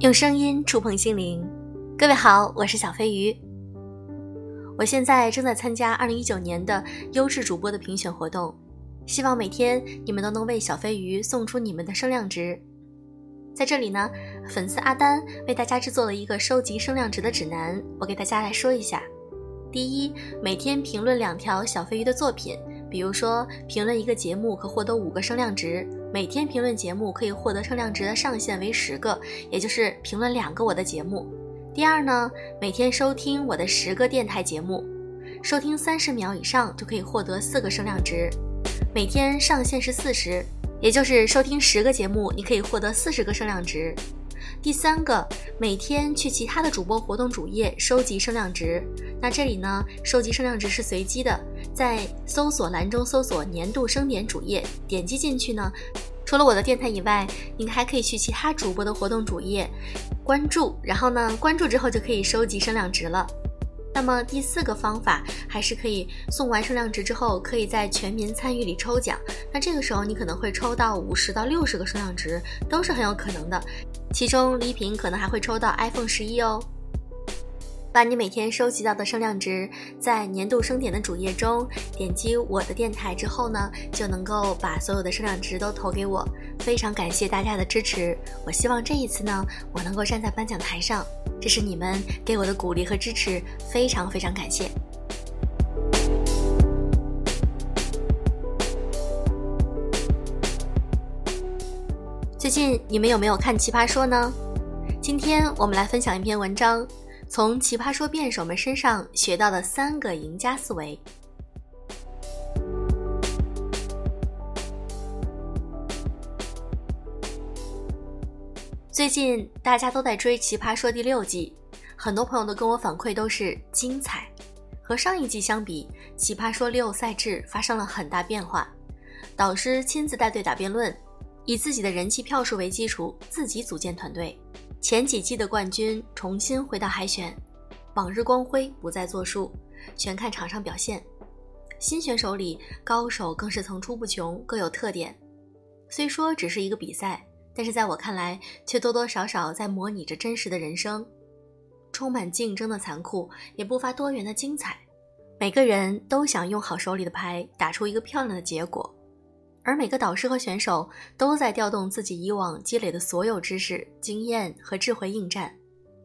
用声音触碰心灵，各位好，我是小飞鱼。我现在正在参加二零一九年的优质主播的评选活动，希望每天你们都能为小飞鱼送出你们的声量值。在这里呢，粉丝阿丹为大家制作了一个收集声量值的指南，我给大家来说一下。第一，每天评论两条小飞鱼的作品，比如说评论一个节目可获得五个声量值。每天评论节目可以获得声量值的上限为十个，也就是评论两个我的节目。第二呢，每天收听我的十个电台节目，收听三十秒以上就可以获得四个声量值。每天上限是四十，也就是收听十个节目，你可以获得四十个声量值。第三个，每天去其他的主播活动主页收集声量值。那这里呢，收集声量值是随机的，在搜索栏中搜索年度声点主页，点击进去呢，除了我的电台以外，你还可以去其他主播的活动主页关注，然后呢，关注之后就可以收集声量值了。那么第四个方法还是可以送完声量值之后，可以在全民参与里抽奖。那这个时候你可能会抽到五十到六十个声量值，都是很有可能的。其中礼品可能还会抽到 iPhone 十一哦。把你每天收集到的声量值，在年度声点的主页中点击我的电台之后呢，就能够把所有的声量值都投给我。非常感谢大家的支持，我希望这一次呢，我能够站在颁奖台上。这是你们给我的鼓励和支持，非常非常感谢。最近你们有没有看《奇葩说》呢？今天我们来分享一篇文章。从奇葩说辩手们身上学到的三个赢家思维。最近大家都在追《奇葩说》第六季，很多朋友都跟我反馈都是精彩。和上一季相比，《奇葩说》六赛制发生了很大变化，导师亲自带队打辩论，以自己的人气票数为基础，自己组建团队。前几季的冠军重新回到海选，往日光辉不再作数，全看场上表现。新选手里高手更是层出不穷，各有特点。虽说只是一个比赛，但是在我看来，却多多少少在模拟着真实的人生，充满竞争的残酷，也不乏多元的精彩。每个人都想用好手里的牌，打出一个漂亮的结果。而每个导师和选手都在调动自己以往积累的所有知识、经验和智慧应战。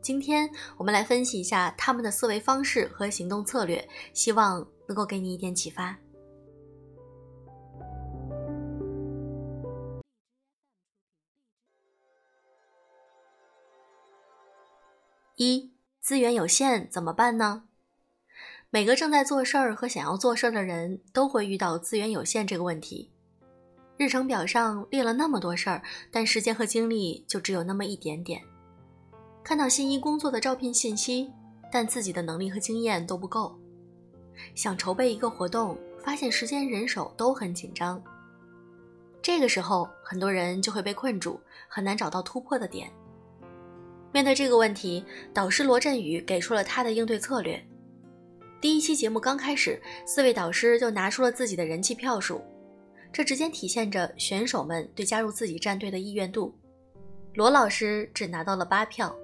今天我们来分析一下他们的思维方式和行动策略，希望能够给你一点启发。一、资源有限怎么办呢？每个正在做事儿和想要做事儿的人都会遇到资源有限这个问题。日程表上列了那么多事儿，但时间和精力就只有那么一点点。看到心仪工作的招聘信息，但自己的能力和经验都不够。想筹备一个活动，发现时间、人手都很紧张。这个时候，很多人就会被困住，很难找到突破的点。面对这个问题，导师罗振宇给出了他的应对策略。第一期节目刚开始，四位导师就拿出了自己的人气票数。这直接体现着选手们对加入自己战队的意愿度。罗老师只拿到了八票，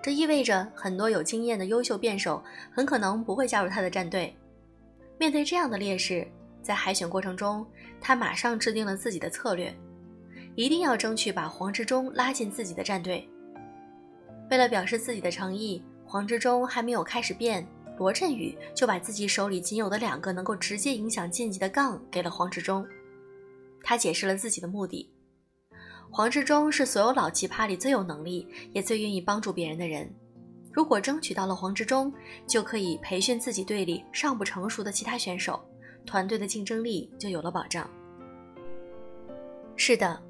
这意味着很多有经验的优秀辩手很可能不会加入他的战队。面对这样的劣势，在海选过程中，他马上制定了自己的策略，一定要争取把黄志忠拉进自己的战队。为了表示自己的诚意，黄志忠还没有开始辩，罗振宇就把自己手里仅有的两个能够直接影响晋级的杠给了黄志忠。他解释了自己的目的：黄志忠是所有老奇葩里最有能力，也最愿意帮助别人的人。如果争取到了黄志忠，就可以培训自己队里尚不成熟的其他选手，团队的竞争力就有了保障。是的，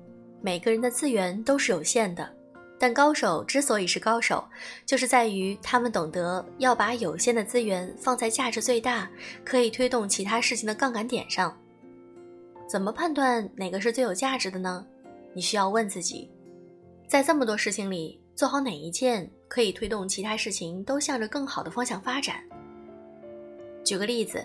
每个人的资源都是有限的，但高手之所以是高手，就是在于他们懂得要把有限的资源放在价值最大、可以推动其他事情的杠杆点上。怎么判断哪个是最有价值的呢？你需要问自己，在这么多事情里，做好哪一件可以推动其他事情都向着更好的方向发展？举个例子，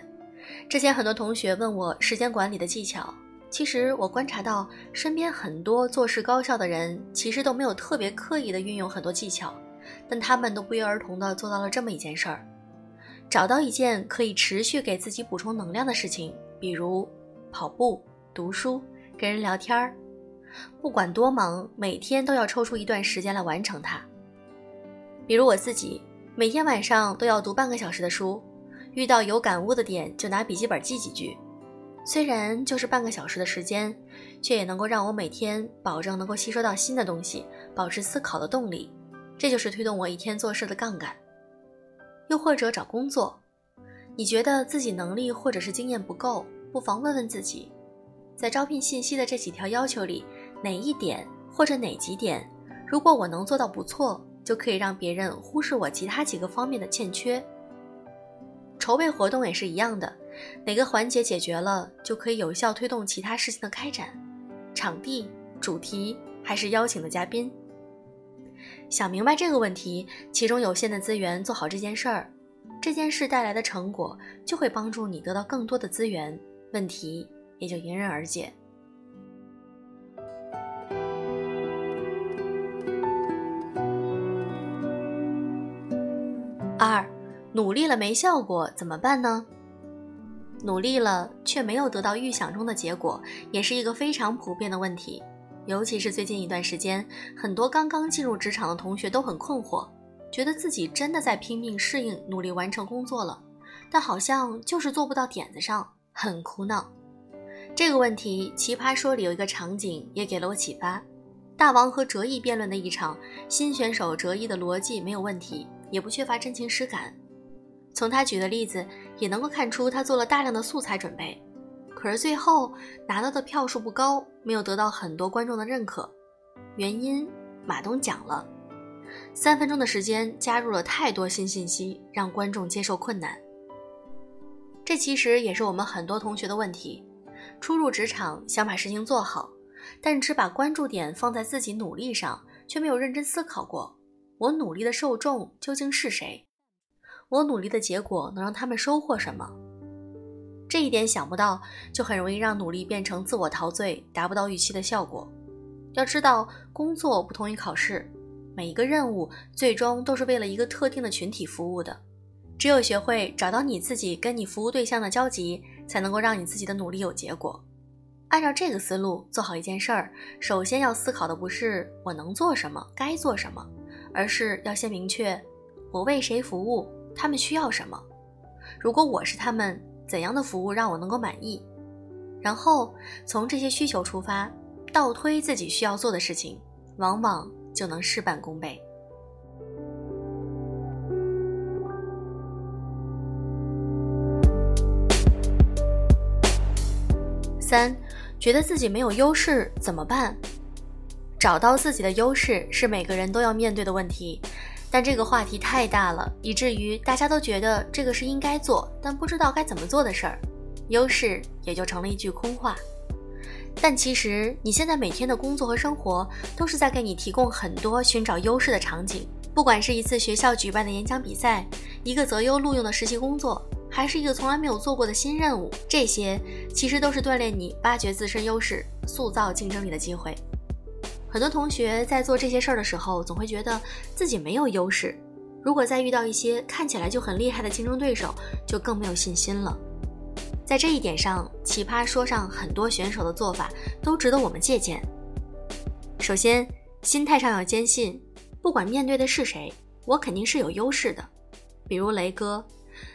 之前很多同学问我时间管理的技巧，其实我观察到，身边很多做事高效的人，其实都没有特别刻意的运用很多技巧，但他们都不约而同的做到了这么一件事儿：找到一件可以持续给自己补充能量的事情，比如跑步、读书、跟人聊天儿，不管多忙，每天都要抽出一段时间来完成它。比如我自己，每天晚上都要读半个小时的书，遇到有感悟的点，就拿笔记本记几句。虽然就是半个小时的时间，却也能够让我每天保证能够吸收到新的东西，保持思考的动力。这就是推动我一天做事的杠杆。又或者找工作，你觉得自己能力或者是经验不够，不妨问问自己，在招聘信息的这几条要求里，哪一点或者哪几点，如果我能做到不错，就可以让别人忽视我其他几个方面的欠缺。筹备活动也是一样的。哪个环节解决了，就可以有效推动其他事情的开展。场地、主题还是邀请的嘉宾。想明白这个问题，其中有限的资源做好这件事儿，这件事带来的成果就会帮助你得到更多的资源，问题也就迎刃而解。二，努力了没效果怎么办呢？努力了却没有得到预想中的结果，也是一个非常普遍的问题。尤其是最近一段时间，很多刚刚进入职场的同学都很困惑，觉得自己真的在拼命适应、努力完成工作了，但好像就是做不到点子上，很苦恼。这个问题，《奇葩说》里有一个场景也给了我启发：大王和哲毅辩论的一场，新选手哲毅的逻辑没有问题，也不缺乏真情实感。从他举的例子也能够看出，他做了大量的素材准备，可是最后拿到的票数不高，没有得到很多观众的认可。原因，马东讲了，三分钟的时间加入了太多新信息，让观众接受困难。这其实也是我们很多同学的问题：初入职场想把事情做好，但只把关注点放在自己努力上，却没有认真思考过，我努力的受众究竟是谁？我努力的结果能让他们收获什么？这一点想不到，就很容易让努力变成自我陶醉，达不到预期的效果。要知道，工作不同于考试，每一个任务最终都是为了一个特定的群体服务的。只有学会找到你自己跟你服务对象的交集，才能够让你自己的努力有结果。按照这个思路做好一件事儿，首先要思考的不是我能做什么、该做什么，而是要先明确我为谁服务。他们需要什么？如果我是他们，怎样的服务让我能够满意？然后从这些需求出发，倒推自己需要做的事情，往往就能事半功倍。三，觉得自己没有优势怎么办？找到自己的优势是每个人都要面对的问题。但这个话题太大了，以至于大家都觉得这个是应该做，但不知道该怎么做的事儿，优势也就成了一句空话。但其实你现在每天的工作和生活都是在给你提供很多寻找优势的场景，不管是一次学校举办的演讲比赛，一个择优录用的实习工作，还是一个从来没有做过的新任务，这些其实都是锻炼你挖掘自身优势、塑造竞争力的机会。很多同学在做这些事儿的时候，总会觉得自己没有优势。如果再遇到一些看起来就很厉害的竞争对手，就更没有信心了。在这一点上，奇葩说上很多选手的做法都值得我们借鉴。首先，心态上要坚信，不管面对的是谁，我肯定是有优势的。比如雷哥，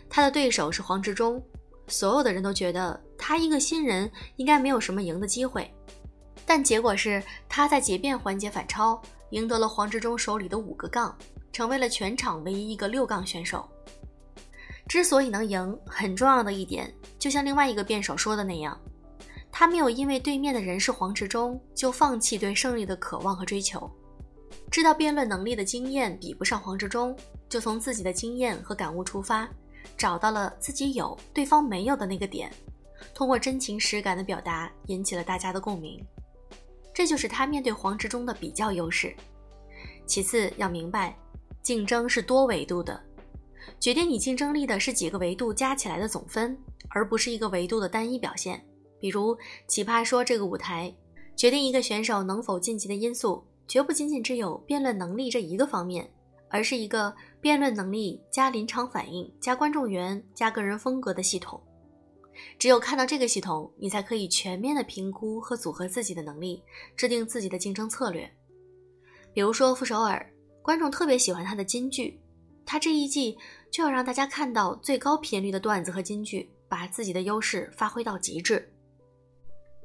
他的对手是黄执中，所有的人都觉得他一个新人应该没有什么赢的机会。但结果是，他在结辩环节反超，赢得了黄志忠手里的五个杠，成为了全场唯一一个六杠选手。之所以能赢，很重要的一点，就像另外一个辩手说的那样，他没有因为对面的人是黄志忠就放弃对胜利的渴望和追求。知道辩论能力的经验比不上黄志忠，就从自己的经验和感悟出发，找到了自己有对方没有的那个点，通过真情实感的表达，引起了大家的共鸣。这就是他面对黄执中的比较优势。其次要明白，竞争是多维度的，决定你竞争力的是几个维度加起来的总分，而不是一个维度的单一表现。比如《奇葩说》这个舞台，决定一个选手能否晋级的因素，绝不仅仅只有辩论能力这一个方面，而是一个辩论能力加临场反应加观众缘加个人风格的系统。只有看到这个系统，你才可以全面的评估和组合自己的能力，制定自己的竞争策略。比如说傅首尔，观众特别喜欢他的金句，他这一季就要让大家看到最高频率的段子和金句，把自己的优势发挥到极致。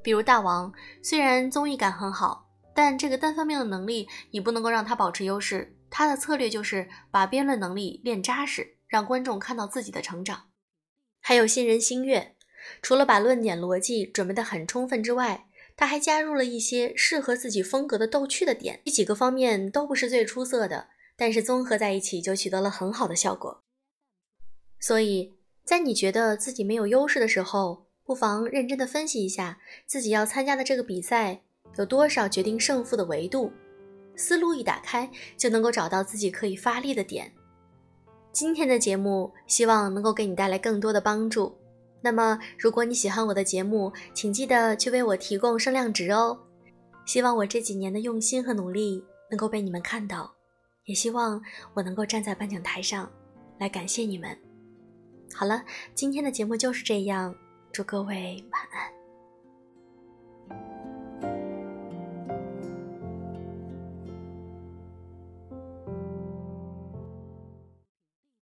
比如大王，虽然综艺感很好，但这个单方面的能力你不能够让他保持优势，他的策略就是把辩论能力练扎实，让观众看到自己的成长。还有新人星月。除了把论点逻辑准备得很充分之外，他还加入了一些适合自己风格的逗趣的点，这几个方面都不是最出色的，但是综合在一起就取得了很好的效果。所以在你觉得自己没有优势的时候，不妨认真的分析一下自己要参加的这个比赛有多少决定胜负的维度，思路一打开就能够找到自己可以发力的点。今天的节目希望能够给你带来更多的帮助。那么，如果你喜欢我的节目，请记得去为我提供声量值哦。希望我这几年的用心和努力能够被你们看到，也希望我能够站在颁奖台上来感谢你们。好了，今天的节目就是这样，祝各位晚安。